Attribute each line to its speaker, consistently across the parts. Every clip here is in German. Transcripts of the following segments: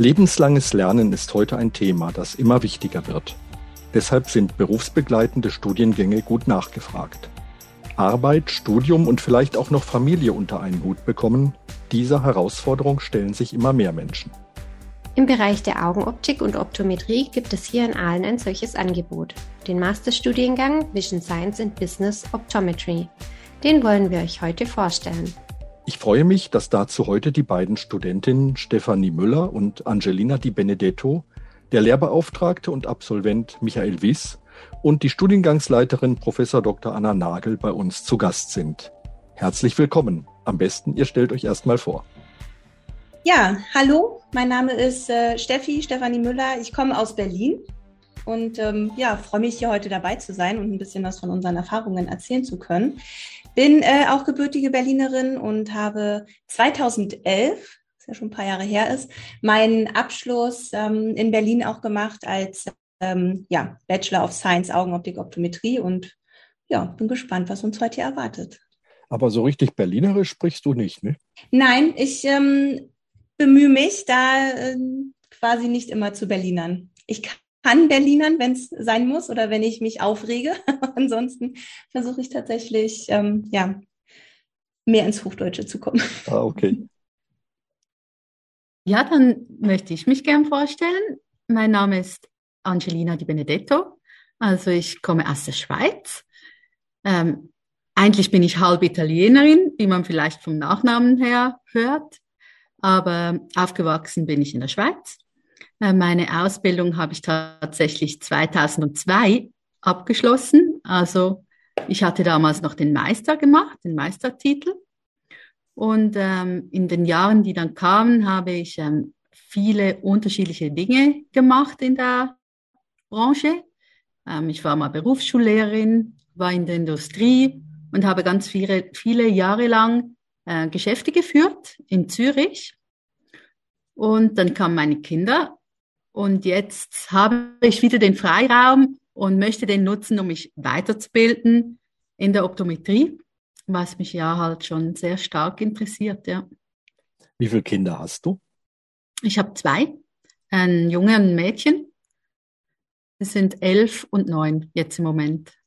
Speaker 1: Lebenslanges Lernen ist heute ein Thema, das immer wichtiger wird. Deshalb sind berufsbegleitende Studiengänge gut nachgefragt. Arbeit, Studium und vielleicht auch noch Familie unter einen Hut bekommen, dieser Herausforderung stellen sich immer mehr Menschen.
Speaker 2: Im Bereich der Augenoptik und Optometrie gibt es hier in Aalen ein solches Angebot, den Masterstudiengang Vision Science and Business Optometry. Den wollen wir euch heute vorstellen.
Speaker 1: Ich freue mich, dass dazu heute die beiden Studentinnen Stefanie Müller und Angelina Di Benedetto, der Lehrbeauftragte und Absolvent Michael Wiss und die Studiengangsleiterin Prof. Dr. Anna Nagel bei uns zu Gast sind. Herzlich willkommen. Am besten, ihr stellt euch erstmal vor.
Speaker 3: Ja, hallo, mein Name ist äh, Steffi, Stefanie Müller. Ich komme aus Berlin und ähm, ja, freue mich hier heute dabei zu sein und ein bisschen was von unseren Erfahrungen erzählen zu können. Bin äh, auch gebürtige Berlinerin und habe 2011, was ja schon ein paar Jahre her ist, meinen Abschluss ähm, in Berlin auch gemacht als ähm, ja, Bachelor of Science Augenoptik Optometrie und ja, bin gespannt, was uns heute hier erwartet.
Speaker 1: Aber so richtig Berlinerisch sprichst du nicht, ne?
Speaker 3: Nein, ich ähm, bemühe mich, da äh, quasi nicht immer zu Berlinern. Ich kann Berlinern, wenn es sein muss oder wenn ich mich aufrege. Ansonsten versuche ich tatsächlich, ähm, ja, mehr ins Hochdeutsche zu kommen.
Speaker 1: Ah, okay.
Speaker 4: Ja, dann möchte ich mich gern vorstellen. Mein Name ist Angelina Di Benedetto. Also ich komme aus der Schweiz. Ähm, eigentlich bin ich halb Italienerin, wie man vielleicht vom Nachnamen her hört. Aber aufgewachsen bin ich in der Schweiz. Äh, meine Ausbildung habe ich tatsächlich 2002 abgeschlossen. Also ich hatte damals noch den Meister gemacht, den Meistertitel. Und ähm, in den Jahren, die dann kamen, habe ich ähm, viele unterschiedliche Dinge gemacht in der Branche. Ähm, ich war mal Berufsschullehrerin, war in der Industrie und habe ganz viele, viele Jahre lang äh, Geschäfte geführt in Zürich. Und dann kamen meine Kinder und jetzt habe ich wieder den Freiraum und möchte den nutzen, um mich weiterzubilden in der Optometrie, was mich ja halt schon sehr stark interessiert, ja.
Speaker 1: Wie viele Kinder hast du?
Speaker 4: Ich habe zwei, ein Junge und ein Mädchen. Es sind elf und neun jetzt im Moment.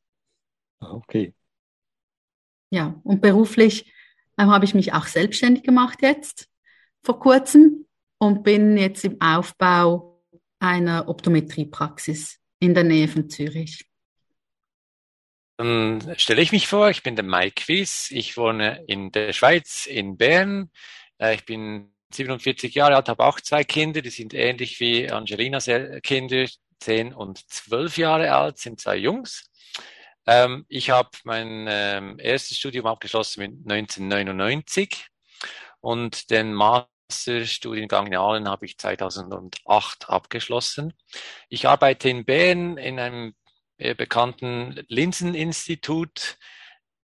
Speaker 1: Ah, okay.
Speaker 4: Ja, und beruflich äh, habe ich mich auch selbstständig gemacht jetzt vor kurzem und bin jetzt im Aufbau einer Optometriepraxis in der Nähe von Zürich.
Speaker 5: Dann stelle ich mich vor, ich bin der Mike Wies, ich wohne in der Schweiz, in Bern. Äh, ich bin 47 Jahre alt, habe auch zwei Kinder, die sind ähnlich wie Angelinas Kinder, 10 und 12 Jahre alt, sind zwei Jungs. Ähm, ich habe mein ähm, erstes Studium abgeschlossen mit 1999 und den Master Masterstudiengang in Aalen habe ich 2008 abgeschlossen. Ich arbeite in Bern in einem bekannten Linseninstitut.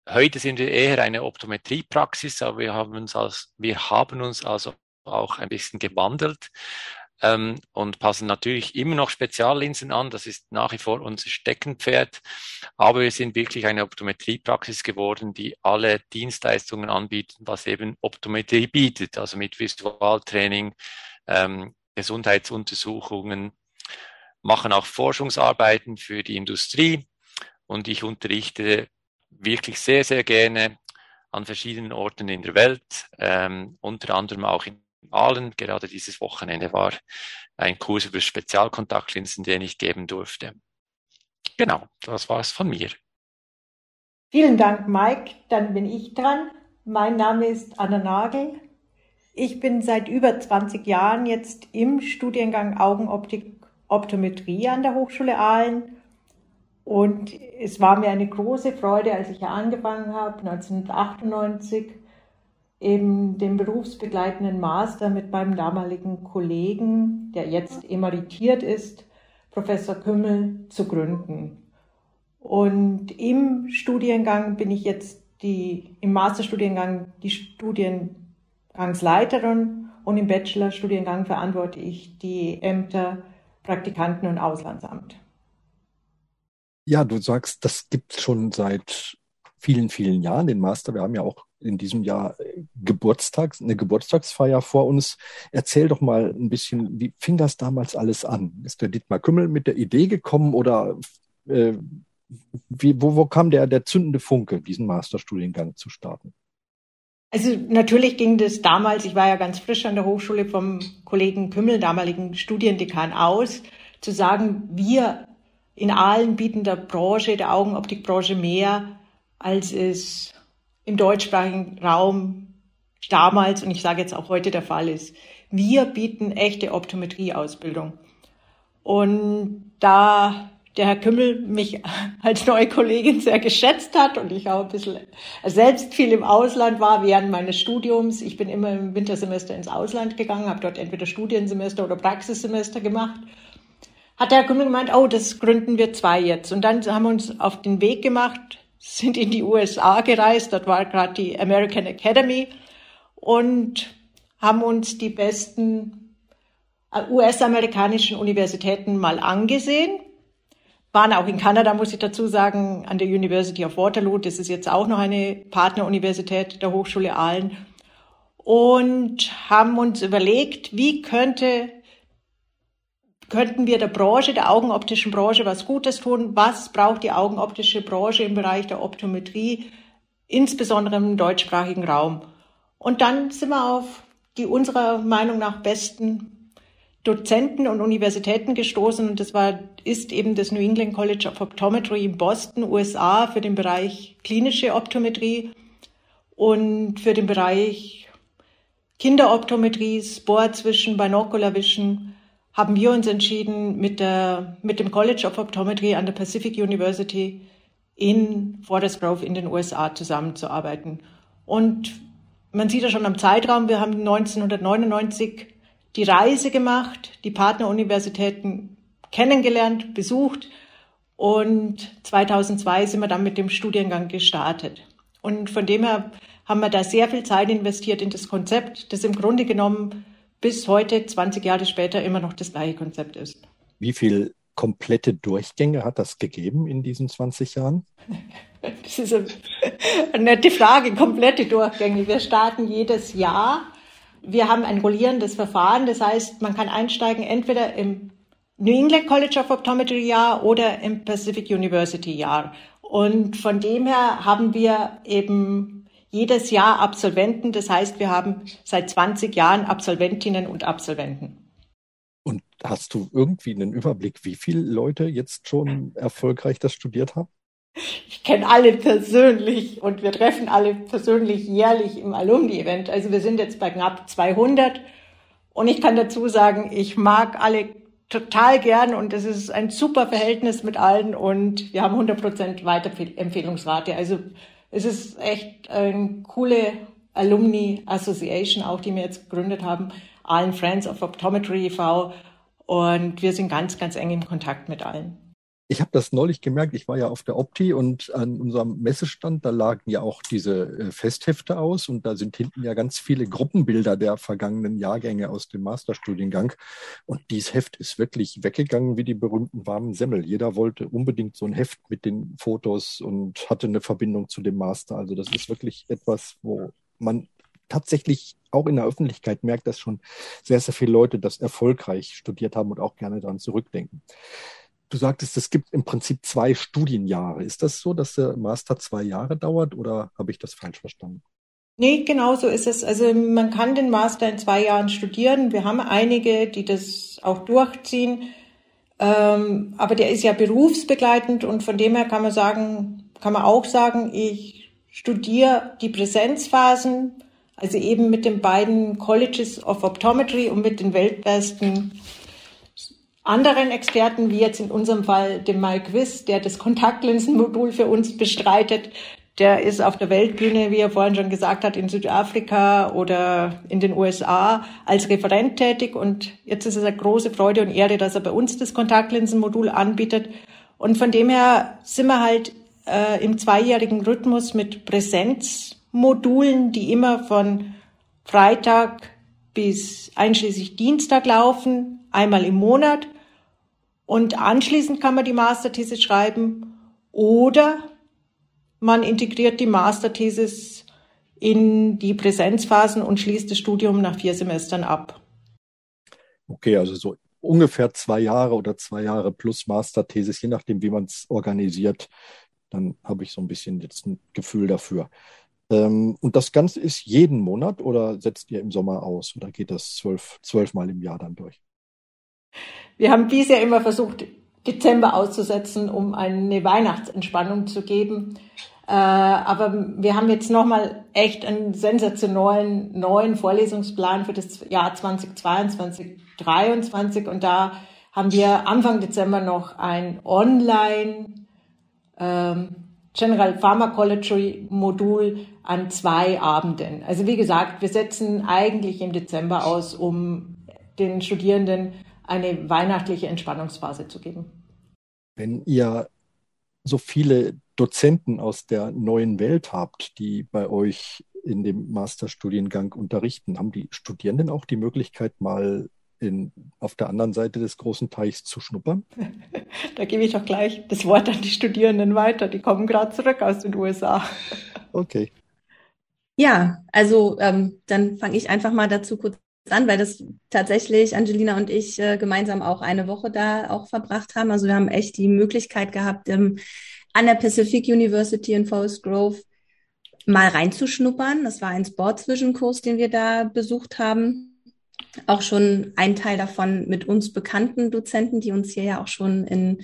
Speaker 5: Heute sind wir eher eine Optometriepraxis, aber wir haben uns, als, wir haben uns also auch ein bisschen gewandelt ähm, und passen natürlich immer noch Speziallinsen an. Das ist nach wie vor unser Steckenpferd. Aber wir sind wirklich eine Optometriepraxis geworden, die alle Dienstleistungen anbietet, was eben Optometrie bietet, also mit Visualtraining, ähm, Gesundheitsuntersuchungen, machen auch Forschungsarbeiten für die Industrie und ich unterrichte wirklich sehr, sehr gerne an verschiedenen Orten in der Welt, ähm, unter anderem auch in Aalen. Gerade dieses Wochenende war ein Kurs über Spezialkontaktlinsen, den ich geben durfte. Genau, das war es von mir.
Speaker 6: Vielen Dank, Mike. Dann bin ich dran. Mein Name ist Anna Nagel. Ich bin seit über 20 Jahren jetzt im Studiengang Augenoptik Optometrie an der Hochschule Aalen. Und es war mir eine große Freude, als ich hier angefangen habe, 1998, eben den berufsbegleitenden Master mit meinem damaligen Kollegen, der jetzt emeritiert ist, Professor Kümmel, zu gründen. Und im Studiengang bin ich jetzt die, im Masterstudiengang die Studiengangsleiterin und im Bachelorstudiengang verantworte ich die Ämter Praktikanten und Auslandsamt.
Speaker 1: Ja, du sagst, das gibt es schon seit vielen, vielen Jahren, den Master. Wir haben ja auch in diesem Jahr äh, Geburtstags, eine Geburtstagsfeier vor uns. Erzähl doch mal ein bisschen, wie fing das damals alles an? Ist der Dietmar Kümmel mit der Idee gekommen oder äh, wie, wo, wo kam der, der zündende Funke, diesen Masterstudiengang zu starten?
Speaker 6: Also natürlich ging das damals, ich war ja ganz frisch an der Hochschule vom Kollegen Kümmel, damaligen Studiendekan aus, zu sagen, wir in allen bieten der Branche, der Augenoptikbranche mehr, als es im deutschsprachigen Raum damals und ich sage jetzt auch heute der Fall ist. Wir bieten echte Optometrieausbildung. Und da der Herr Kümmel mich als neue Kollegin sehr geschätzt hat und ich auch ein bisschen selbst viel im Ausland war während meines Studiums. Ich bin immer im Wintersemester ins Ausland gegangen, habe dort entweder Studiensemester oder Praxissemester gemacht. Hat der Herr Kümmel gemeint, oh, das gründen wir zwei jetzt. Und dann haben wir uns auf den Weg gemacht, sind in die USA gereist, dort war gerade die American Academy und haben uns die besten äh, US-amerikanischen Universitäten mal angesehen waren auch in Kanada, muss ich dazu sagen, an der University of Waterloo. Das ist jetzt auch noch eine Partneruniversität der Hochschule Aalen. Und haben uns überlegt, wie könnte, könnten wir der Branche, der augenoptischen Branche was Gutes tun? Was braucht die augenoptische Branche im Bereich der Optometrie, insbesondere im deutschsprachigen Raum? Und dann sind wir auf die unserer Meinung nach besten Dozenten und Universitäten gestoßen und das war, ist eben das New England College of Optometry in Boston, USA, für den Bereich klinische Optometrie und für den Bereich Kinderoptometrie, Sport zwischen Binocular Vision, haben wir uns entschieden, mit, der, mit dem College of Optometry an der Pacific University in Forest Grove in den USA zusammenzuarbeiten. Und man sieht ja schon am Zeitraum, wir haben 1999 die Reise gemacht, die Partneruniversitäten kennengelernt, besucht und 2002 sind wir dann mit dem Studiengang gestartet. Und von dem her haben wir da sehr viel Zeit investiert in das Konzept, das im Grunde genommen bis heute, 20 Jahre später, immer noch das gleiche Konzept ist.
Speaker 1: Wie viel komplette Durchgänge hat das gegeben in diesen 20 Jahren?
Speaker 6: Das ist eine, eine nette Frage, komplette Durchgänge. Wir starten jedes Jahr wir haben ein rollierendes Verfahren, das heißt, man kann einsteigen entweder im New England College of Optometry Jahr oder im Pacific University Jahr. Und von dem her haben wir eben jedes Jahr Absolventen. Das heißt, wir haben seit 20 Jahren Absolventinnen und Absolventen.
Speaker 1: Und hast du irgendwie einen Überblick, wie viele Leute jetzt schon erfolgreich das studiert haben?
Speaker 6: Ich kenne alle persönlich und wir treffen alle persönlich jährlich im Alumni-Event. Also wir sind jetzt bei knapp 200 und ich kann dazu sagen, ich mag alle total gern und es ist ein super Verhältnis mit allen und wir haben 100 Prozent Weiterempfehlungsrate. Also es ist echt eine coole Alumni Association, auch die wir jetzt gegründet haben, allen Friends of Optometry e.V. Und wir sind ganz, ganz eng im Kontakt mit allen.
Speaker 1: Ich habe das neulich gemerkt, ich war ja auf der Opti und an unserem Messestand, da lagen ja auch diese äh, Festhefte aus und da sind hinten ja ganz viele Gruppenbilder der vergangenen Jahrgänge aus dem Masterstudiengang. Und dieses Heft ist wirklich weggegangen wie die berühmten warmen Semmel. Jeder wollte unbedingt so ein Heft mit den Fotos und hatte eine Verbindung zu dem Master. Also das ist wirklich etwas, wo man tatsächlich auch in der Öffentlichkeit merkt, dass schon sehr, sehr viele Leute das erfolgreich studiert haben und auch gerne daran zurückdenken. Du sagtest, es gibt im Prinzip zwei Studienjahre. Ist das so, dass der Master zwei Jahre dauert oder habe ich das falsch verstanden?
Speaker 6: Nee, genau so ist es. Also man kann den Master in zwei Jahren studieren. Wir haben einige, die das auch durchziehen. Ähm, aber der ist ja berufsbegleitend und von dem her kann man sagen, kann man auch sagen, ich studiere die Präsenzphasen, also eben mit den beiden Colleges of Optometry und mit den weltbesten anderen Experten, wie jetzt in unserem Fall dem Mike Wiss, der das Kontaktlinsenmodul für uns bestreitet, der ist auf der Weltbühne, wie er vorhin schon gesagt hat, in Südafrika oder in den USA als Referent tätig. Und jetzt ist es eine große Freude und Ehre, dass er bei uns das Kontaktlinsenmodul anbietet. Und von dem her sind wir halt äh, im zweijährigen Rhythmus mit Präsenzmodulen, die immer von Freitag bis einschließlich Dienstag laufen, einmal im Monat. Und anschließend kann man die Masterthesis schreiben oder man integriert die Masterthesis in die Präsenzphasen und schließt das Studium nach vier Semestern ab.
Speaker 1: Okay, also so ungefähr zwei Jahre oder zwei Jahre plus Masterthesis, je nachdem, wie man es organisiert. Dann habe ich so ein bisschen jetzt ein Gefühl dafür. Ähm, und das Ganze ist jeden Monat oder setzt ihr im Sommer aus oder geht das zwölf, zwölfmal im Jahr dann durch?
Speaker 6: Wir haben bisher immer versucht, Dezember auszusetzen, um eine Weihnachtsentspannung zu geben. Äh, aber wir haben jetzt nochmal echt einen sensationellen neuen Vorlesungsplan für das Jahr 2022, 2023 und da haben wir Anfang Dezember noch ein Online ähm, General Pharmacology Modul an zwei Abenden. Also wie gesagt, wir setzen eigentlich im Dezember aus, um den Studierenden eine weihnachtliche Entspannungsphase zu geben.
Speaker 1: Wenn ihr so viele Dozenten aus der neuen Welt habt, die bei euch in dem Masterstudiengang unterrichten, haben die Studierenden auch die Möglichkeit, mal in, auf der anderen Seite des großen Teichs zu schnuppern?
Speaker 6: Da gebe ich doch gleich das Wort an die Studierenden weiter. Die kommen gerade zurück aus den USA.
Speaker 1: Okay.
Speaker 3: Ja, also ähm, dann fange ich einfach mal dazu kurz an, weil das tatsächlich Angelina und ich äh, gemeinsam auch eine Woche da auch verbracht haben. Also wir haben echt die Möglichkeit gehabt, ähm, an der Pacific University in Forest Grove mal reinzuschnuppern. Das war ein Sports Vision Kurs, den wir da besucht haben. Auch schon ein Teil davon mit uns bekannten Dozenten, die uns hier ja auch schon in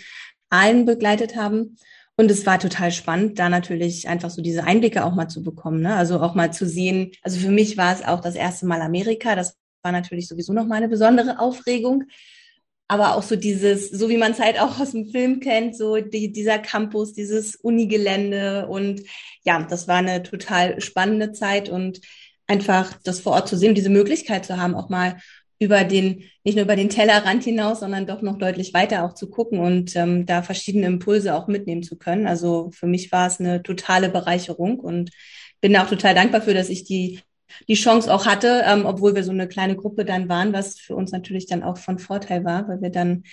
Speaker 3: Aalen begleitet haben. Und es war total spannend, da natürlich einfach so diese Einblicke auch mal zu bekommen. Ne? Also auch mal zu sehen. Also für mich war es auch das erste Mal Amerika. Das war natürlich sowieso noch mal eine besondere Aufregung aber auch so dieses, so wie man es halt auch aus dem Film kennt, so die, dieser Campus, dieses Unigelände und ja, das war eine total spannende Zeit und einfach das vor Ort zu sehen, diese Möglichkeit zu haben, auch mal über den, nicht nur über den Tellerrand hinaus, sondern doch noch deutlich weiter auch zu gucken und ähm, da verschiedene Impulse auch mitnehmen zu können. Also für mich war es eine totale Bereicherung und bin auch total dankbar für, dass ich die die Chance auch hatte, ähm, obwohl wir so eine kleine Gruppe dann waren, was für uns natürlich dann auch von Vorteil war, weil wir dann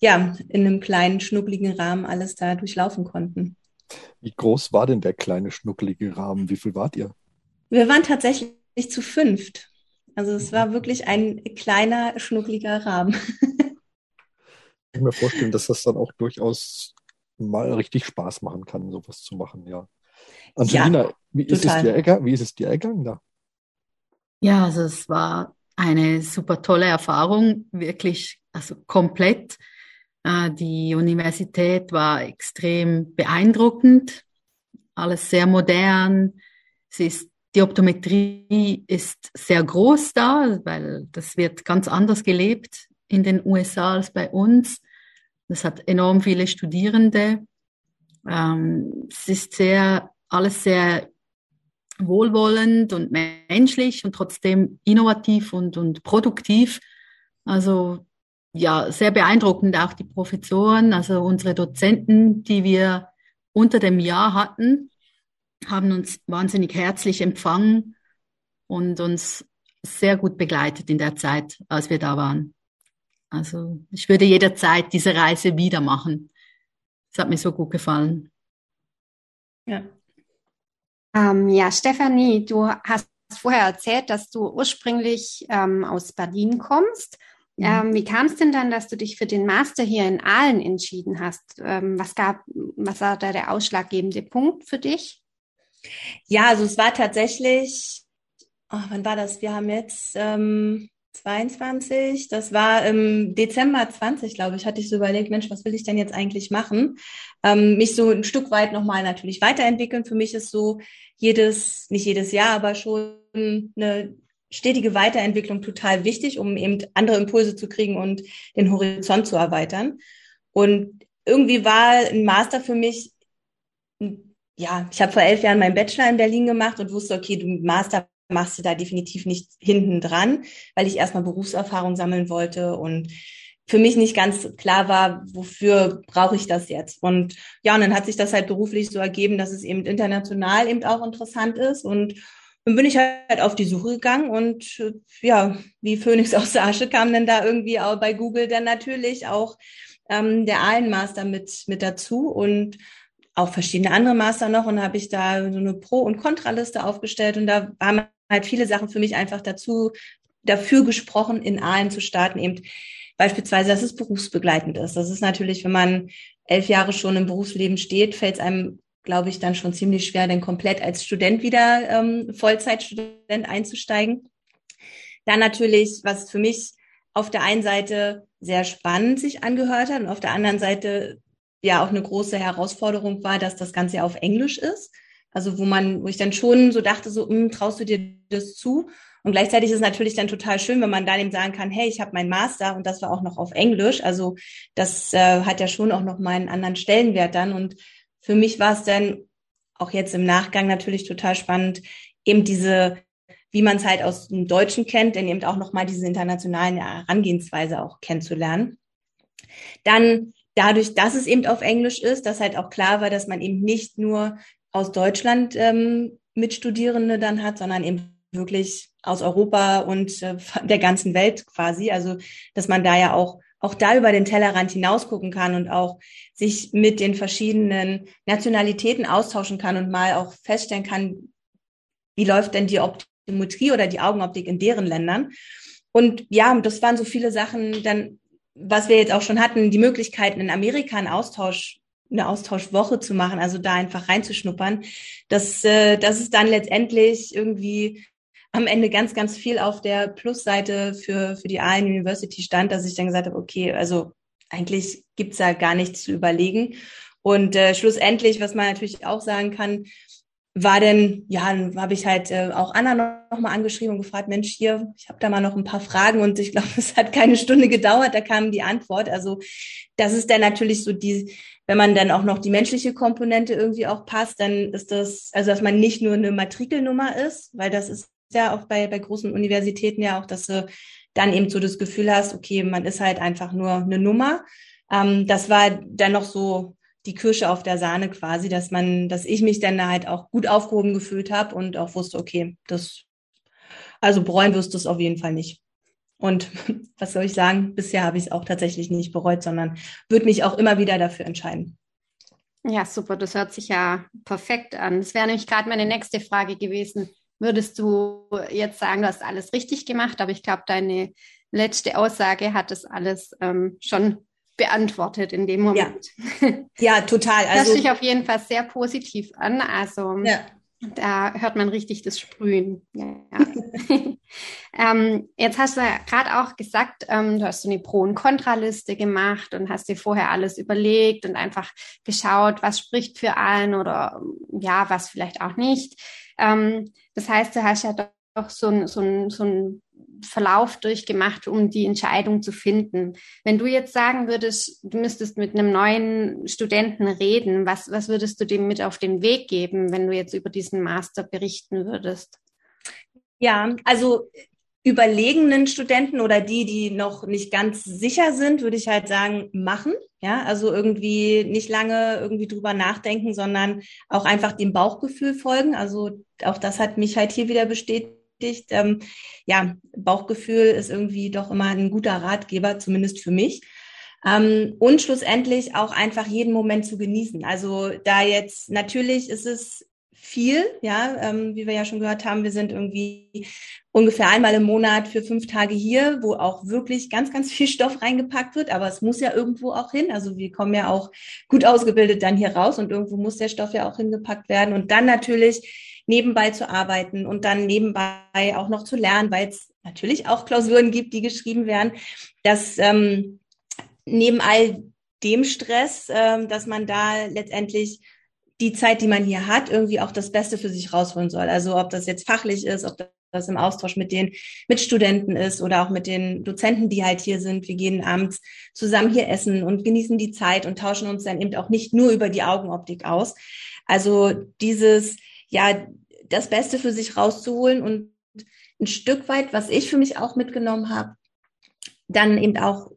Speaker 3: ja in einem kleinen, schnuckligen Rahmen alles da durchlaufen konnten.
Speaker 1: Wie groß war denn der kleine, schnuckelige Rahmen? Wie viel wart ihr?
Speaker 3: Wir waren tatsächlich zu fünft. Also es war wirklich ein kleiner, schnuckliger Rahmen.
Speaker 1: Ich kann mir vorstellen, dass das dann auch durchaus mal richtig Spaß machen kann, sowas zu machen, ja. Angelina, ja, wie, ist es dir, wie ist es dir ergangen da?
Speaker 4: Ja, also es war eine super tolle Erfahrung, wirklich, also komplett. Äh, die Universität war extrem beeindruckend, alles sehr modern. Es ist, die Optometrie ist sehr groß da, weil das wird ganz anders gelebt in den USA als bei uns. Das hat enorm viele Studierende. Ähm, es ist sehr, alles sehr wohlwollend und menschlich und trotzdem innovativ und, und produktiv. Also ja, sehr beeindruckend auch die Professoren, also unsere Dozenten, die wir unter dem Jahr hatten, haben uns wahnsinnig herzlich empfangen und uns sehr gut begleitet in der Zeit, als wir da waren. Also ich würde jederzeit diese Reise wieder machen. Es hat mir so gut gefallen.
Speaker 2: Ja, ähm, ja, Stefanie, du hast vorher erzählt, dass du ursprünglich ähm, aus Berlin kommst. Mhm. Ähm, wie kam es denn dann, dass du dich für den Master hier in Aalen entschieden hast? Ähm, was gab, was war da der ausschlaggebende Punkt für dich?
Speaker 3: Ja, also es war tatsächlich, oh, wann war das? Wir haben jetzt ähm, 22, das war im Dezember 20, glaube ich, hatte ich so überlegt, Mensch, was will ich denn jetzt eigentlich machen? Ähm, mich so ein Stück weit nochmal natürlich weiterentwickeln. Für mich ist so jedes, nicht jedes Jahr, aber schon eine stetige Weiterentwicklung total wichtig, um eben andere Impulse zu kriegen und den Horizont zu erweitern. Und irgendwie war ein Master für mich ja, ich habe vor elf Jahren meinen Bachelor in Berlin gemacht und wusste, okay, du Master machst du da definitiv nicht hinten dran, weil ich erstmal Berufserfahrung sammeln wollte und für mich nicht ganz klar war, wofür brauche ich das jetzt. Und ja, und dann hat sich das halt beruflich so ergeben, dass es eben international eben auch interessant ist. Und dann bin ich halt auf die Suche gegangen und ja, wie Phoenix aus der Asche kam dann da irgendwie auch bei Google dann natürlich auch ähm, der Ahlenmaster mit, mit dazu und auch verschiedene andere Master noch und habe ich da so eine Pro- und Kontraliste aufgestellt und da haben halt viele Sachen für mich einfach dazu dafür gesprochen, in Aalen zu starten, eben beispielsweise, dass es berufsbegleitend ist. Das ist natürlich, wenn man elf Jahre schon im Berufsleben steht, fällt es einem, glaube ich, dann schon ziemlich schwer, dann komplett als Student wieder ähm, Vollzeitstudent einzusteigen. Dann natürlich, was für mich auf der einen Seite sehr spannend sich angehört hat und auf der anderen Seite ja auch eine große Herausforderung war, dass das Ganze auf Englisch ist. Also wo man, wo ich dann schon so dachte, so, hm, traust du dir das zu? Und gleichzeitig ist es natürlich dann total schön, wenn man dann eben sagen kann, hey, ich habe meinen Master und das war auch noch auf Englisch. Also das äh, hat ja schon auch noch mal einen anderen Stellenwert dann. Und für mich war es dann auch jetzt im Nachgang natürlich total spannend, eben diese, wie man es halt aus dem Deutschen kennt, denn eben auch noch mal diese internationalen Herangehensweise auch kennenzulernen. Dann dadurch, dass es eben auf Englisch ist, dass halt auch klar war, dass man eben nicht nur aus Deutschland ähm, Mitstudierende dann hat, sondern eben wirklich aus Europa und äh, der ganzen Welt quasi. Also, dass man da ja auch auch da über den Tellerrand hinaus gucken kann und auch sich mit den verschiedenen Nationalitäten austauschen kann und mal auch feststellen kann, wie läuft denn die Optometrie oder die Augenoptik in deren Ländern. Und ja, das waren so viele Sachen, dann, was wir jetzt auch schon hatten, die Möglichkeiten in Amerika einen Austausch eine Austauschwoche zu machen, also da einfach reinzuschnuppern, dass, äh, dass es dann letztendlich irgendwie am Ende ganz, ganz viel auf der Plusseite für, für die Allen University stand, dass ich dann gesagt habe, okay, also eigentlich gibt's da gar nichts zu überlegen. Und äh, schlussendlich, was man natürlich auch sagen kann, war denn, ja, dann habe ich halt äh, auch Anna noch, mal angeschrieben und gefragt, Mensch, hier, ich habe da mal noch ein paar Fragen und ich glaube, es hat keine Stunde gedauert, da kam die Antwort. Also das ist dann natürlich so die, wenn man dann auch noch die menschliche Komponente irgendwie auch passt, dann ist das, also dass man nicht nur eine Matrikelnummer ist, weil das ist ja auch bei, bei großen Universitäten ja auch, dass du dann eben so das Gefühl hast, okay, man ist halt einfach nur eine Nummer. Ähm, das war dann noch so die Kirsche auf der Sahne quasi, dass man, dass ich mich dann halt auch gut aufgehoben gefühlt habe und auch wusste, okay, das, also bereuen wirst du es auf jeden Fall nicht. Und was soll ich sagen? Bisher habe ich es auch tatsächlich nicht bereut, sondern würde mich auch immer wieder dafür entscheiden.
Speaker 2: Ja, super. Das hört sich ja perfekt an. Das wäre nämlich gerade meine nächste Frage gewesen würdest du jetzt sagen, du hast alles richtig gemacht, aber ich glaube, deine letzte Aussage hat das alles ähm, schon beantwortet in dem Moment.
Speaker 3: Ja, ja total.
Speaker 2: Also, das hört sich auf jeden Fall sehr positiv an. Also ja. da hört man richtig das Sprühen. Ja. ähm, jetzt hast du ja gerade auch gesagt, ähm, du hast so eine Pro- und Kontraliste gemacht und hast dir vorher alles überlegt und einfach geschaut, was spricht für allen oder ja, was vielleicht auch nicht. Ähm, das heißt, du hast ja doch so ein, so ein, so ein Verlauf durchgemacht, um die Entscheidung zu finden. Wenn du jetzt sagen würdest, du müsstest mit einem neuen Studenten reden, was, was würdest du dem mit auf den Weg geben, wenn du jetzt über diesen Master berichten würdest?
Speaker 3: Ja, also überlegenen Studenten oder die, die noch nicht ganz sicher sind, würde ich halt sagen, machen. Ja, also irgendwie nicht lange irgendwie drüber nachdenken, sondern auch einfach dem Bauchgefühl folgen. Also auch das hat mich halt hier wieder bestätigt. Ähm, ja, Bauchgefühl ist irgendwie doch immer ein guter Ratgeber, zumindest für mich. Ähm, und schlussendlich auch einfach jeden Moment zu genießen. Also da jetzt natürlich ist es viel, ja, ähm, wie wir ja schon gehört haben, wir sind irgendwie ungefähr einmal im Monat für fünf Tage hier, wo auch wirklich ganz, ganz viel Stoff reingepackt wird, aber es muss ja irgendwo auch hin. Also wir kommen ja auch gut ausgebildet dann hier raus und irgendwo muss der Stoff ja auch hingepackt werden und dann natürlich nebenbei zu arbeiten und dann nebenbei auch noch zu lernen, weil es natürlich auch Klausuren gibt, die geschrieben werden, dass ähm, neben all dem Stress, ähm, dass man da letztendlich die Zeit, die man hier hat, irgendwie auch das Beste für sich rausholen soll. Also ob das jetzt fachlich ist, ob das im Austausch mit den Mitstudenten ist oder auch mit den Dozenten, die halt hier sind. Wir gehen abends zusammen hier essen und genießen die Zeit und tauschen uns dann eben auch nicht nur über die Augenoptik aus. Also dieses, ja, das Beste für sich rauszuholen und ein Stück weit, was ich für mich auch mitgenommen habe, dann eben auch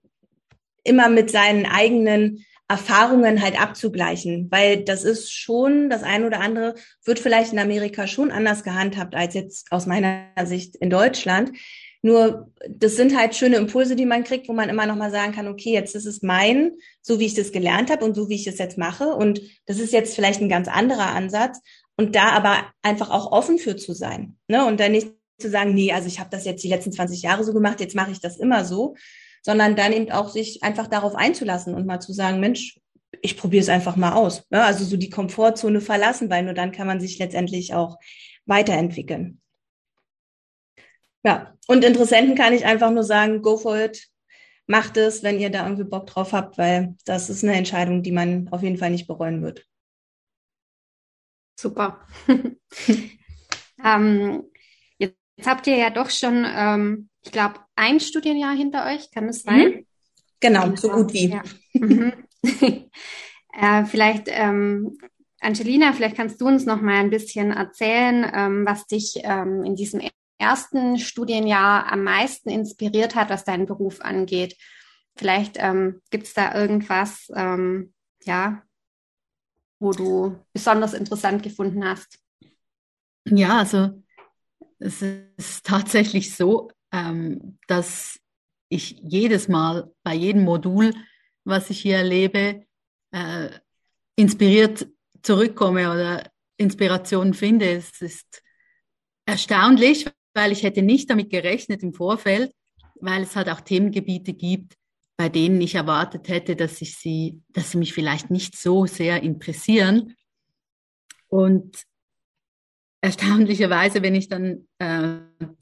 Speaker 3: immer mit seinen eigenen Erfahrungen halt abzugleichen, weil das ist schon, das eine oder andere wird vielleicht in Amerika schon anders gehandhabt als jetzt aus meiner Sicht in Deutschland. Nur das sind halt schöne Impulse, die man kriegt, wo man immer noch mal sagen kann, okay, jetzt ist es mein, so wie ich das gelernt habe und so wie ich es jetzt mache und das ist jetzt vielleicht ein ganz anderer Ansatz und da aber einfach auch offen für zu sein, ne? Und dann nicht zu sagen, nee, also ich habe das jetzt die letzten 20 Jahre so gemacht, jetzt mache ich das immer so, sondern dann eben auch sich einfach darauf einzulassen und mal zu sagen, Mensch, ich probiere es einfach mal aus. Ja, also so die Komfortzone verlassen, weil nur dann kann man sich letztendlich auch weiterentwickeln. Ja, und Interessenten kann ich einfach nur sagen, go for it, macht es, wenn ihr da irgendwie Bock drauf habt, weil das ist eine Entscheidung, die man auf jeden Fall nicht bereuen wird.
Speaker 2: Super. ähm, jetzt, habt ihr ja doch schon, ähm, ich glaube, ein Studienjahr hinter euch, kann es sein? Mhm.
Speaker 3: Genau, genau, so gut wie. Ja. Mhm.
Speaker 2: äh, vielleicht, ähm, Angelina, vielleicht kannst du uns noch mal ein bisschen erzählen, ähm, was dich ähm, in diesem ersten Studienjahr am meisten inspiriert hat, was deinen Beruf angeht. Vielleicht ähm, gibt es da irgendwas, ähm, ja, wo du besonders interessant gefunden hast.
Speaker 4: Ja, also es ist tatsächlich so, ähm, dass ich jedes Mal bei jedem Modul, was ich hier erlebe, äh, inspiriert zurückkomme oder Inspiration finde. Es ist erstaunlich, weil ich hätte nicht damit gerechnet im Vorfeld, weil es halt auch Themengebiete gibt, bei denen ich erwartet hätte, dass ich sie, dass sie mich vielleicht nicht so sehr interessieren. Und erstaunlicherweise, wenn ich dann äh,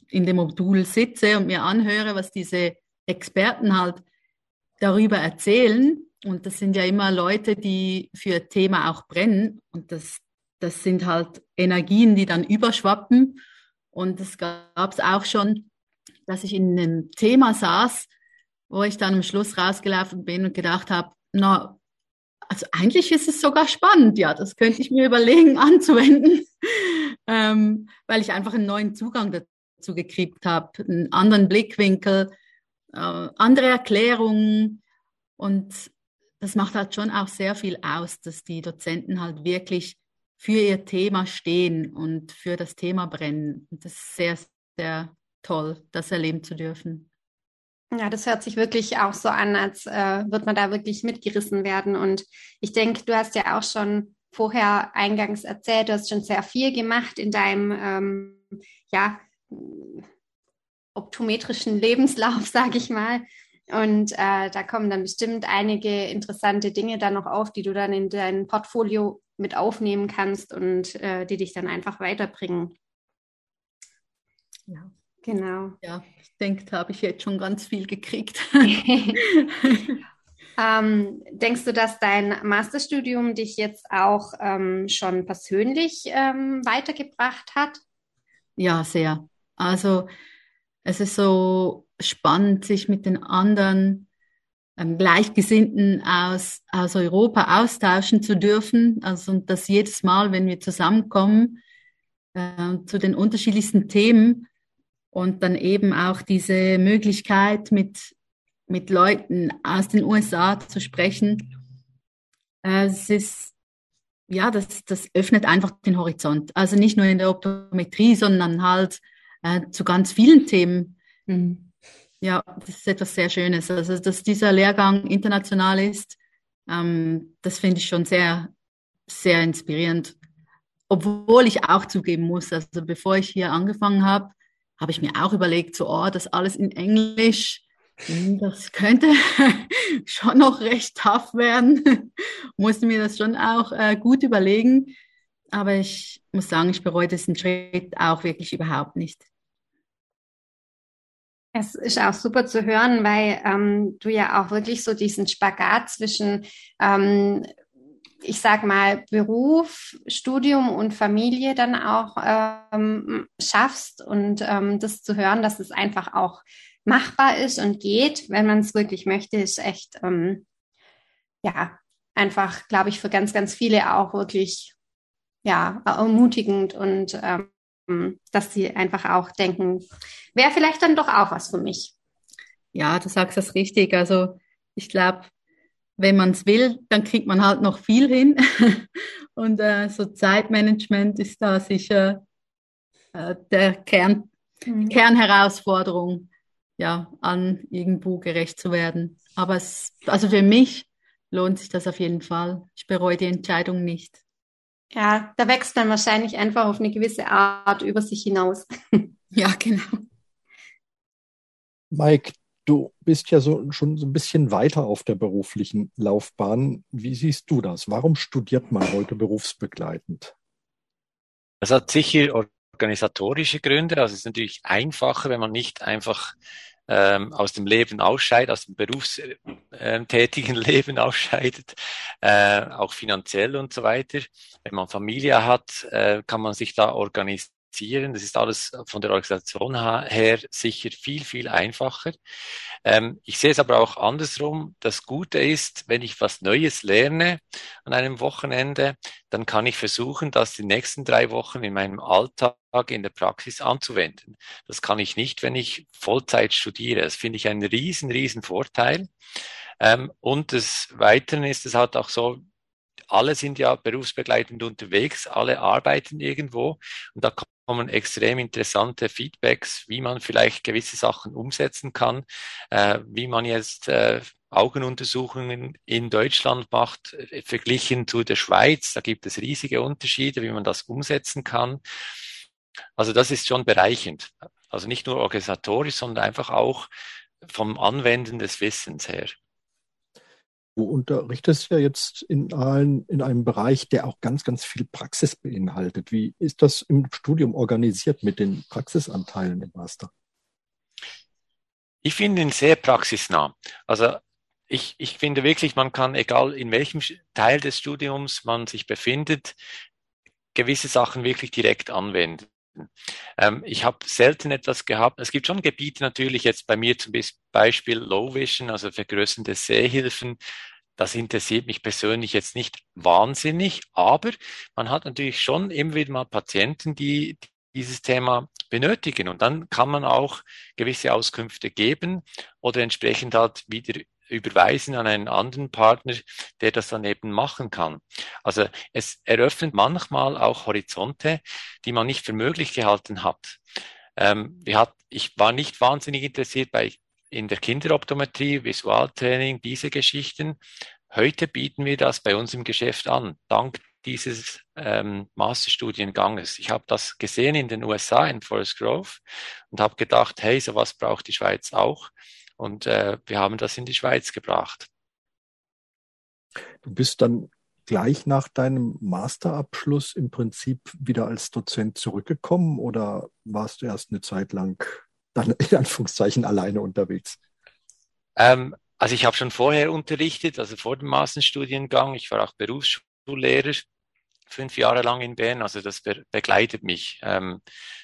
Speaker 4: in dem Modul sitze und mir anhöre, was diese Experten halt darüber erzählen, und das sind ja immer Leute, die für Thema auch brennen, und das, das sind halt Energien, die dann überschwappen. Und es gab es auch schon, dass ich in einem Thema saß, wo ich dann am Schluss rausgelaufen bin und gedacht habe, na, also eigentlich ist es sogar spannend, ja, das könnte ich mir überlegen anzuwenden, ähm, weil ich einfach einen neuen Zugang dazu gekriegt habe, einen anderen Blickwinkel, äh, andere Erklärungen und das macht halt schon auch sehr viel aus, dass die Dozenten halt wirklich für ihr Thema stehen und für das Thema brennen. Und das ist sehr, sehr toll, das erleben zu dürfen.
Speaker 2: Ja, das hört sich wirklich auch so an, als äh, wird man da wirklich mitgerissen werden. Und ich denke, du hast ja auch schon vorher eingangs erzählt, du hast schon sehr viel gemacht in deinem ähm, ja, optometrischen Lebenslauf, sage ich mal. Und äh, da kommen dann bestimmt einige interessante Dinge dann noch auf, die du dann in dein Portfolio mit aufnehmen kannst und äh, die dich dann einfach weiterbringen.
Speaker 4: Ja. Genau. Ja, ich denke, da habe ich jetzt schon ganz viel gekriegt.
Speaker 2: ähm, denkst du, dass dein Masterstudium dich jetzt auch ähm, schon persönlich ähm, weitergebracht hat?
Speaker 4: Ja, sehr. Also es ist so spannend, sich mit den anderen ähm, Gleichgesinnten aus, aus Europa austauschen zu dürfen. Also und das jedes Mal, wenn wir zusammenkommen äh, zu den unterschiedlichsten Themen, und dann eben auch diese Möglichkeit, mit, mit Leuten aus den USA zu sprechen. Äh, es ist, ja, das, das öffnet einfach den Horizont. Also nicht nur in der Optometrie, sondern halt äh, zu ganz vielen Themen. Mhm. Ja, das ist etwas sehr Schönes. Also, dass dieser Lehrgang international ist, ähm, das finde ich schon sehr, sehr inspirierend. Obwohl ich auch zugeben muss, also bevor ich hier angefangen habe, habe ich mir auch überlegt, so, oh, das alles in Englisch, hm, das könnte schon noch recht tough werden. Musste mir das schon auch äh, gut überlegen. Aber ich muss sagen, ich bereue diesen Schritt auch wirklich überhaupt nicht.
Speaker 2: Es ist auch super zu hören, weil ähm, du ja auch wirklich so diesen Spagat zwischen ähm, ich sag mal, Beruf, Studium und Familie dann auch ähm, schaffst und ähm, das zu hören, dass es einfach auch machbar ist und geht, wenn man es wirklich möchte, ist echt, ähm, ja, einfach, glaube ich, für ganz, ganz viele auch wirklich ja, ermutigend und ähm, dass sie einfach auch denken, wäre vielleicht dann doch auch was für mich.
Speaker 4: Ja, du sagst das richtig. Also ich glaube, wenn man es will, dann kriegt man halt noch viel hin. und äh, so Zeitmanagement ist da sicher äh, der Kern, mhm. Kernherausforderung, ja, an irgendwo gerecht zu werden. Aber es, also für mich lohnt sich das auf jeden Fall. Ich bereue die Entscheidung nicht.
Speaker 2: Ja, da wächst man wahrscheinlich einfach auf eine gewisse Art über sich hinaus.
Speaker 4: ja, genau.
Speaker 1: Mike, du bist ja so, schon so ein bisschen weiter auf der beruflichen Laufbahn. Wie siehst du das? Warum studiert man heute berufsbegleitend?
Speaker 5: Das hat sicher organisatorische Gründe. Also es ist natürlich einfacher, wenn man nicht einfach ähm, aus dem Leben ausscheidet, aus dem berufstätigen Leben ausscheidet, äh, auch finanziell und so weiter. Wenn man Familie hat, äh, kann man sich da organisieren organisieren. Das ist alles von der Organisation her sicher viel, viel einfacher. Ähm, ich sehe es aber auch andersrum. Das Gute ist, wenn ich was Neues lerne an einem Wochenende, dann kann ich versuchen, das die nächsten drei Wochen in meinem Alltag in der Praxis anzuwenden. Das kann ich nicht, wenn ich Vollzeit studiere. Das finde ich einen riesen, riesen Vorteil. Ähm, und des Weiteren ist es halt auch so, alle sind ja berufsbegleitend unterwegs, alle arbeiten irgendwo und da kommen extrem interessante Feedbacks, wie man vielleicht gewisse Sachen umsetzen kann, äh, wie man jetzt äh, Augenuntersuchungen in Deutschland macht, äh, verglichen zu der Schweiz. Da gibt es riesige Unterschiede, wie man das umsetzen kann. Also das ist schon bereichend. Also nicht nur organisatorisch, sondern einfach auch vom Anwenden des Wissens her.
Speaker 1: Du unterrichtest ja jetzt in, allen, in einem Bereich, der auch ganz, ganz viel Praxis beinhaltet. Wie ist das im Studium organisiert mit den Praxisanteilen im Master?
Speaker 5: Ich finde ihn sehr praxisnah. Also ich, ich finde wirklich, man kann, egal in welchem Teil des Studiums man sich befindet, gewisse Sachen wirklich direkt anwenden. Ähm, ich habe selten etwas gehabt. Es gibt schon Gebiete natürlich jetzt bei mir zum Beispiel Low Vision, also vergrößernde Sehhilfen. Das interessiert mich persönlich jetzt nicht wahnsinnig, aber man hat natürlich schon immer wieder mal Patienten, die dieses Thema benötigen. Und dann kann man auch gewisse Auskünfte geben oder entsprechend halt wieder überweisen an einen anderen Partner, der das dann eben machen kann. Also es eröffnet manchmal auch Horizonte, die man nicht für möglich gehalten hat. Ähm, ich war nicht wahnsinnig interessiert bei in der Kinderoptometrie, Visualtraining, diese Geschichten. Heute bieten wir das bei uns im Geschäft an, dank dieses ähm, Masterstudienganges. Ich habe das gesehen in den USA, in Forest Grove, und habe gedacht, hey, sowas braucht die Schweiz auch. Und äh, wir haben das in die Schweiz gebracht.
Speaker 1: Du bist dann gleich nach deinem Masterabschluss im Prinzip wieder als Dozent zurückgekommen oder warst du erst eine Zeit lang dann in Anführungszeichen alleine unterwegs?
Speaker 5: Ähm, also ich habe schon vorher unterrichtet, also vor dem Masterstudiengang. Ich war auch Berufsschullehrer fünf Jahre lang in Bern, also das be begleitet mich. Ähm,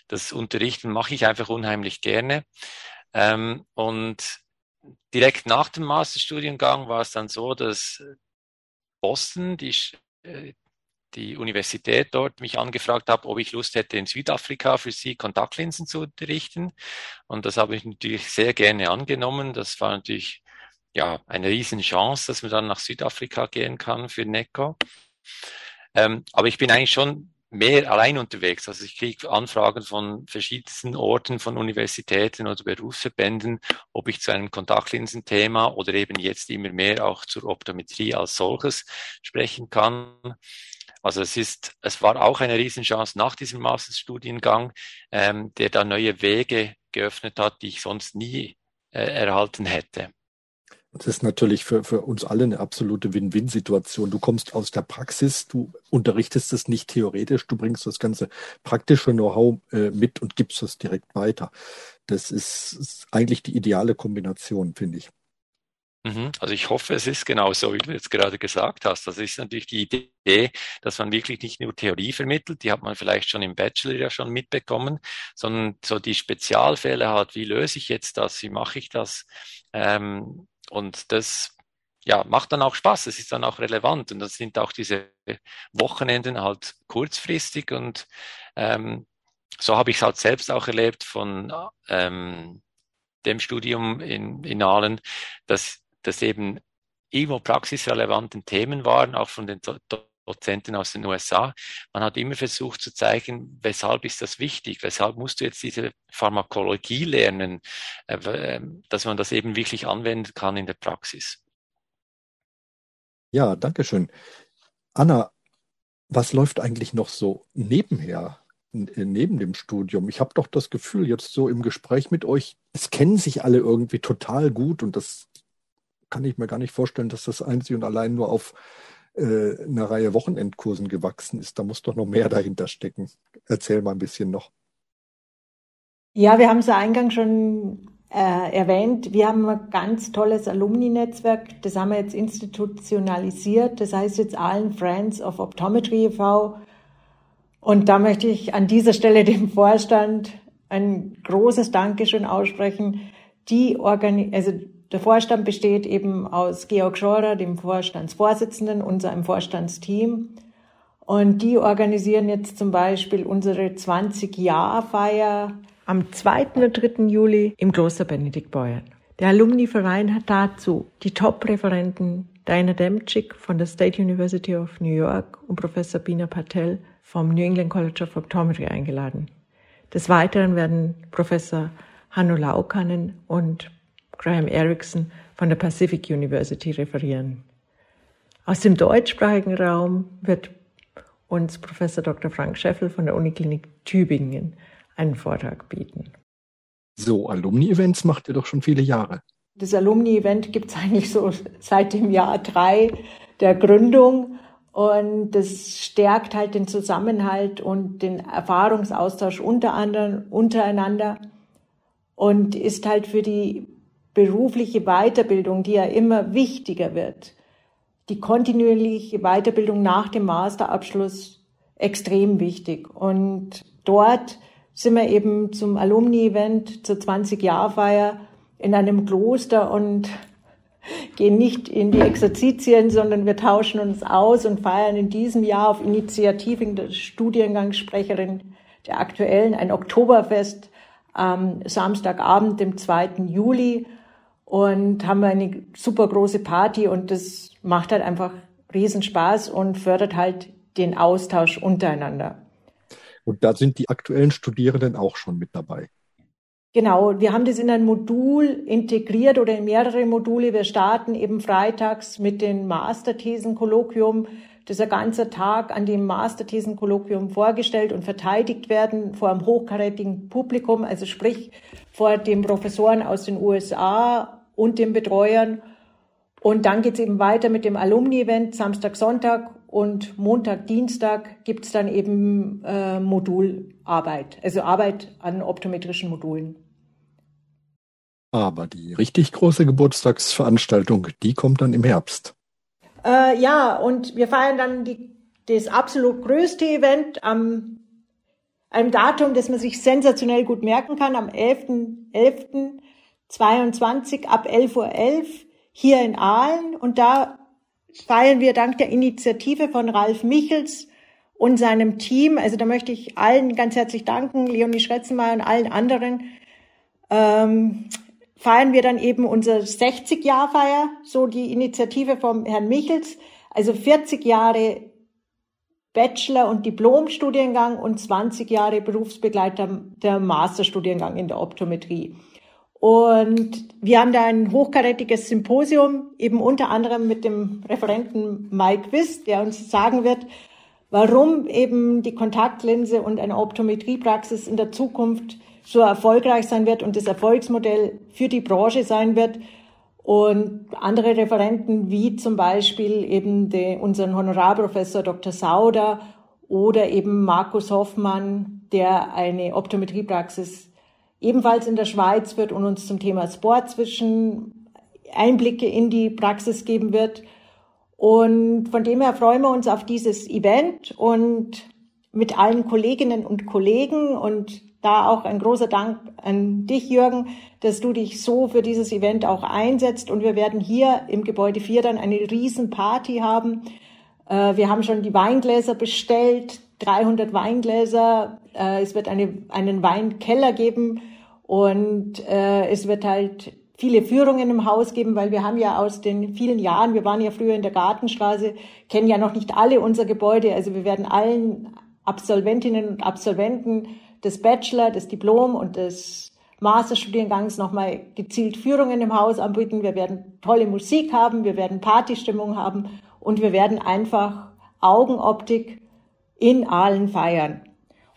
Speaker 5: das Unterrichten mache ich einfach unheimlich gerne. Ähm, und direkt nach dem Masterstudiengang war es dann so, dass Boston, die, äh, die Universität dort, mich angefragt hat, ob ich Lust hätte, in Südafrika für sie Kontaktlinsen zu unterrichten. Und das habe ich natürlich sehr gerne angenommen. Das war natürlich ja eine riesen Chance, dass man dann nach Südafrika gehen kann für NECO. Ähm, aber ich bin eigentlich schon mehr allein unterwegs. Also ich kriege Anfragen von verschiedensten Orten, von Universitäten oder Berufsverbänden, ob ich zu einem Kontaktlinsenthema oder eben jetzt immer mehr auch zur Optometrie als solches sprechen kann. Also es ist, es war auch eine Riesenchance nach diesem Masterstudiengang, ähm, der da neue Wege geöffnet hat, die ich sonst nie äh, erhalten hätte.
Speaker 1: Das ist natürlich für, für uns alle eine absolute Win-Win-Situation. Du kommst aus der Praxis, du unterrichtest es nicht theoretisch, du bringst das ganze praktische Know-how äh, mit und gibst es direkt weiter. Das ist, ist eigentlich die ideale Kombination, finde ich.
Speaker 5: Mhm. Also ich hoffe, es ist genau so, wie du jetzt gerade gesagt hast. Das ist natürlich die Idee, dass man wirklich nicht nur Theorie vermittelt, die hat man vielleicht schon im Bachelor ja schon mitbekommen, sondern so die Spezialfälle hat, wie löse ich jetzt das, wie mache ich das? Ähm, und das ja, macht dann auch Spaß, es ist dann auch relevant. Und das sind auch diese Wochenenden halt kurzfristig und ähm, so habe ich es halt selbst auch erlebt von ähm, dem Studium in, in Aalen, dass, dass eben irgendwo praxisrelevanten Themen waren, auch von den Dozenten aus den USA. Man hat immer versucht zu zeigen, weshalb ist das wichtig, weshalb musst du jetzt diese Pharmakologie lernen, äh, ähm, dass man das eben wirklich anwenden kann in der Praxis.
Speaker 1: Ja, danke schön. Anna, was läuft eigentlich noch so nebenher, neben dem Studium? Ich habe doch das Gefühl, jetzt so im Gespräch mit euch, es kennen sich alle irgendwie total gut und das kann ich mir gar nicht vorstellen, dass das einzig und allein nur auf äh, einer Reihe Wochenendkursen gewachsen ist. Da muss doch noch mehr dahinter stecken. Erzähl mal ein bisschen noch.
Speaker 6: Ja, wir haben es ja eingangs schon äh, erwähnt. Wir haben ein ganz tolles Alumni-Netzwerk. Das haben wir jetzt institutionalisiert. Das heißt jetzt allen Friends of Optometry e.V. Und da möchte ich an dieser Stelle dem Vorstand ein großes Dankeschön aussprechen. Die Organi also der Vorstand besteht eben aus Georg Schorer, dem Vorstandsvorsitzenden, unserem Vorstandsteam. Und die organisieren jetzt zum Beispiel unsere 20-Jahr-Feier am 2. und 3. Juli im Kloster Benedikt Beuern. Der Alumni-Verein hat dazu die Top-Referenten Diana Demczyk von der State University of New York und Professor Bina Patel vom New England College of Optometry eingeladen. Des Weiteren werden Professor Hanno Laukanen und Graham Erickson von der Pacific University referieren. Aus dem deutschsprachigen Raum wird uns Professor Dr. Frank Scheffel von der Uniklinik Tübingen einen Vortrag bieten.
Speaker 1: So, Alumni-Events macht ihr doch schon viele Jahre.
Speaker 6: Das Alumni-Event gibt es eigentlich so seit dem Jahr drei der Gründung. Und das stärkt halt den Zusammenhalt und den Erfahrungsaustausch unter anderem, untereinander und ist halt für die berufliche Weiterbildung, die ja immer wichtiger wird, die kontinuierliche Weiterbildung nach dem Masterabschluss extrem wichtig. Und dort sind wir eben zum Alumni-Event zur 20-Jahr-Feier in einem Kloster und gehen nicht in die Exerzitien, sondern wir tauschen uns aus und feiern in diesem Jahr auf Initiative der Studiengangssprecherin der aktuellen ein Oktoberfest am Samstagabend, dem 2. Juli und haben eine super große Party und das macht halt einfach Riesenspaß und fördert halt den Austausch untereinander.
Speaker 1: Und da sind die aktuellen Studierenden auch schon mit dabei.
Speaker 6: Genau, wir haben das in ein Modul integriert oder in mehrere Module. Wir starten eben freitags mit dem Masterthesen-Kolloquium. Das ist ein ganzer Tag, an dem Masterthesen-Kolloquium vorgestellt und verteidigt werden vor einem hochkarätigen Publikum, also sprich vor den Professoren aus den USA, und den Betreuern. Und dann geht es eben weiter mit dem Alumni-Event Samstag, Sonntag und Montag, Dienstag gibt es dann eben äh, Modularbeit, also Arbeit an optometrischen Modulen.
Speaker 1: Aber die richtig große Geburtstagsveranstaltung, die kommt dann im Herbst.
Speaker 6: Äh, ja, und wir feiern dann die, das absolut größte Event am einem Datum, das man sich sensationell gut merken kann, am 11.11. 11. 22 ab 11.11 Uhr .11 hier in Aalen. Und da feiern wir dank der Initiative von Ralf Michels und seinem Team. Also da möchte ich allen ganz herzlich danken, Leonie Schretzenmeier und allen anderen. Ähm, feiern wir dann eben unser 60-Jahr-Feier, so die Initiative vom Herrn Michels. Also 40 Jahre Bachelor- und Diplomstudiengang und 20 Jahre Berufsbegleiter der Masterstudiengang in der Optometrie. Und wir haben da ein hochkarätiges Symposium, eben unter anderem mit dem Referenten Mike Wiss, der uns sagen wird, warum eben die Kontaktlinse und eine Optometriepraxis in der Zukunft so erfolgreich sein wird und das Erfolgsmodell für die Branche sein wird. Und andere Referenten wie zum Beispiel eben den, unseren Honorarprofessor Dr. Sauder oder eben Markus Hoffmann, der eine Optometriepraxis ebenfalls in der Schweiz wird und uns zum Thema Sport zwischen Einblicke in die Praxis geben wird. Und von dem her freuen wir uns auf dieses Event und mit allen Kolleginnen und Kollegen und da auch ein großer Dank an dich, Jürgen, dass du dich so für dieses Event auch einsetzt. Und wir werden hier im Gebäude 4 dann eine Riesenparty haben. Äh, wir haben schon die Weingläser bestellt, 300 Weingläser. Äh, es wird eine, einen Weinkeller geben und äh, es wird halt viele Führungen im Haus geben, weil wir haben ja aus den vielen Jahren, wir waren ja früher in der Gartenstraße, kennen ja noch nicht alle unser Gebäude. Also wir werden allen Absolventinnen und Absolventen des Bachelor, des Diplom und des Masterstudiengangs nochmal gezielt Führungen im Haus anbieten. Wir werden tolle Musik haben, wir werden Partystimmung haben und wir werden einfach Augenoptik in Aalen feiern.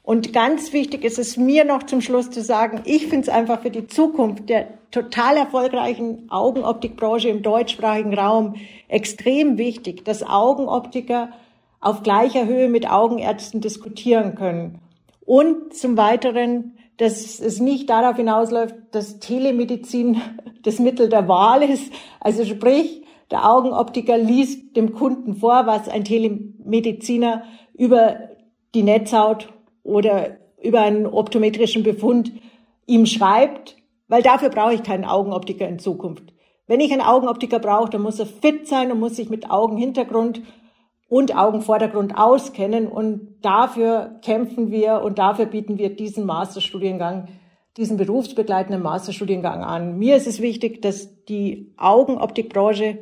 Speaker 6: Und ganz wichtig ist es mir noch zum Schluss zu sagen, ich finde es einfach für die Zukunft der total erfolgreichen Augenoptikbranche im deutschsprachigen Raum extrem wichtig, dass Augenoptiker auf gleicher Höhe mit Augenärzten diskutieren können. Und zum Weiteren, dass es nicht darauf hinausläuft, dass Telemedizin das Mittel der Wahl ist. Also sprich, der Augenoptiker liest dem Kunden vor, was ein Telemediziner über die Netzhaut oder über einen optometrischen Befund ihm schreibt, weil dafür brauche ich keinen Augenoptiker in Zukunft. Wenn ich einen Augenoptiker brauche, dann muss er fit sein und muss sich mit Augenhintergrund und Augenvordergrund auskennen. Und dafür kämpfen wir und dafür bieten wir diesen Masterstudiengang, diesen berufsbegleitenden Masterstudiengang an. Mir ist es wichtig, dass die Augenoptikbranche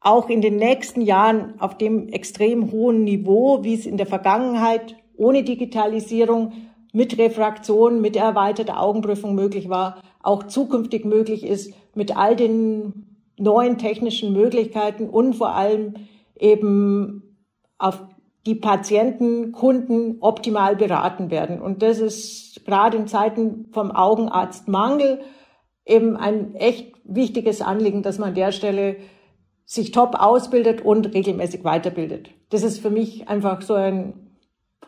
Speaker 6: auch in den nächsten Jahren auf dem extrem hohen Niveau, wie es in der Vergangenheit ohne Digitalisierung mit Refraktion, mit erweiterter Augenprüfung möglich war, auch zukünftig möglich ist, mit all den neuen technischen Möglichkeiten und vor allem eben auf die Patienten, Kunden optimal beraten werden. Und das ist gerade in Zeiten vom Augenarztmangel eben ein echt wichtiges Anliegen, dass man an der Stelle sich top ausbildet und regelmäßig weiterbildet. Das ist für mich einfach so ein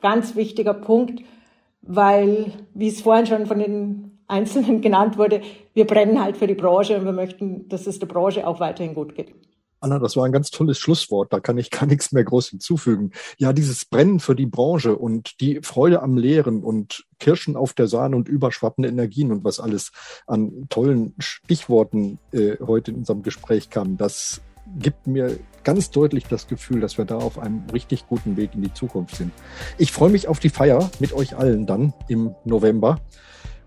Speaker 6: ganz wichtiger Punkt, weil, wie es vorhin schon von den Einzelnen genannt wurde, wir brennen halt für die Branche und wir möchten, dass es der Branche auch weiterhin gut geht.
Speaker 1: Anna, das war ein ganz tolles Schlusswort. Da kann ich gar nichts mehr groß hinzufügen. Ja, dieses Brennen für die Branche und die Freude am Lehren und Kirschen auf der Sahne und überschwappende Energien und was alles an tollen Stichworten äh, heute in unserem Gespräch kam, das gibt mir ganz deutlich das Gefühl, dass wir da auf einem richtig guten Weg in die Zukunft sind. Ich freue mich auf die Feier mit euch allen dann im November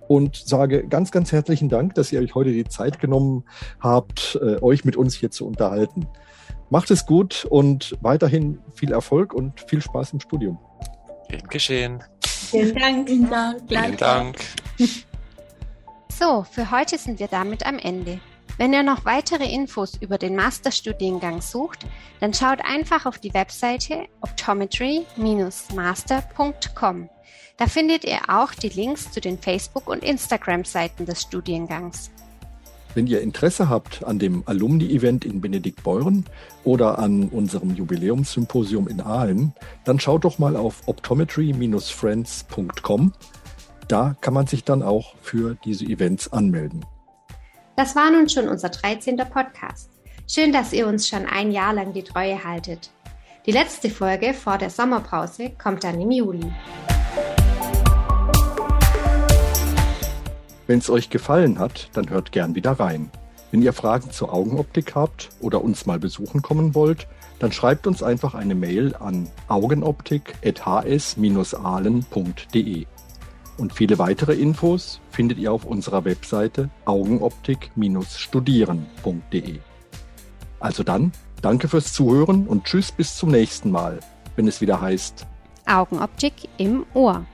Speaker 1: und sage ganz, ganz herzlichen Dank, dass ihr euch heute die Zeit genommen habt, äh, euch mit uns hier zu unterhalten. Macht es gut und weiterhin viel Erfolg und viel Spaß im Studium.
Speaker 5: Gern geschehen.
Speaker 3: Vielen Dank. Vielen Dank.
Speaker 5: Vielen Dank.
Speaker 2: So, für heute sind wir damit am Ende. Wenn ihr noch weitere Infos über den Masterstudiengang sucht, dann schaut einfach auf die Webseite optometry-master.com. Da findet ihr auch die Links zu den Facebook- und Instagram-Seiten des Studiengangs.
Speaker 1: Wenn ihr Interesse habt an dem Alumni-Event in Benediktbeuren oder an unserem Jubiläumssymposium in Aalen, dann schaut doch mal auf optometry-friends.com. Da kann man sich dann auch für diese Events anmelden.
Speaker 2: Das war nun schon unser 13. Podcast. Schön, dass ihr uns schon ein Jahr lang die Treue haltet. Die letzte Folge vor der Sommerpause kommt dann im Juli.
Speaker 1: Wenn es euch gefallen hat, dann hört gern wieder rein. Wenn ihr Fragen zur Augenoptik habt oder uns mal besuchen kommen wollt, dann schreibt uns einfach eine Mail an augenoptik.hs-ahlen.de. Und viele weitere Infos findet ihr auf unserer Webseite augenoptik-studieren.de. Also dann, danke fürs Zuhören und tschüss bis zum nächsten Mal, wenn es wieder heißt
Speaker 2: Augenoptik im Ohr.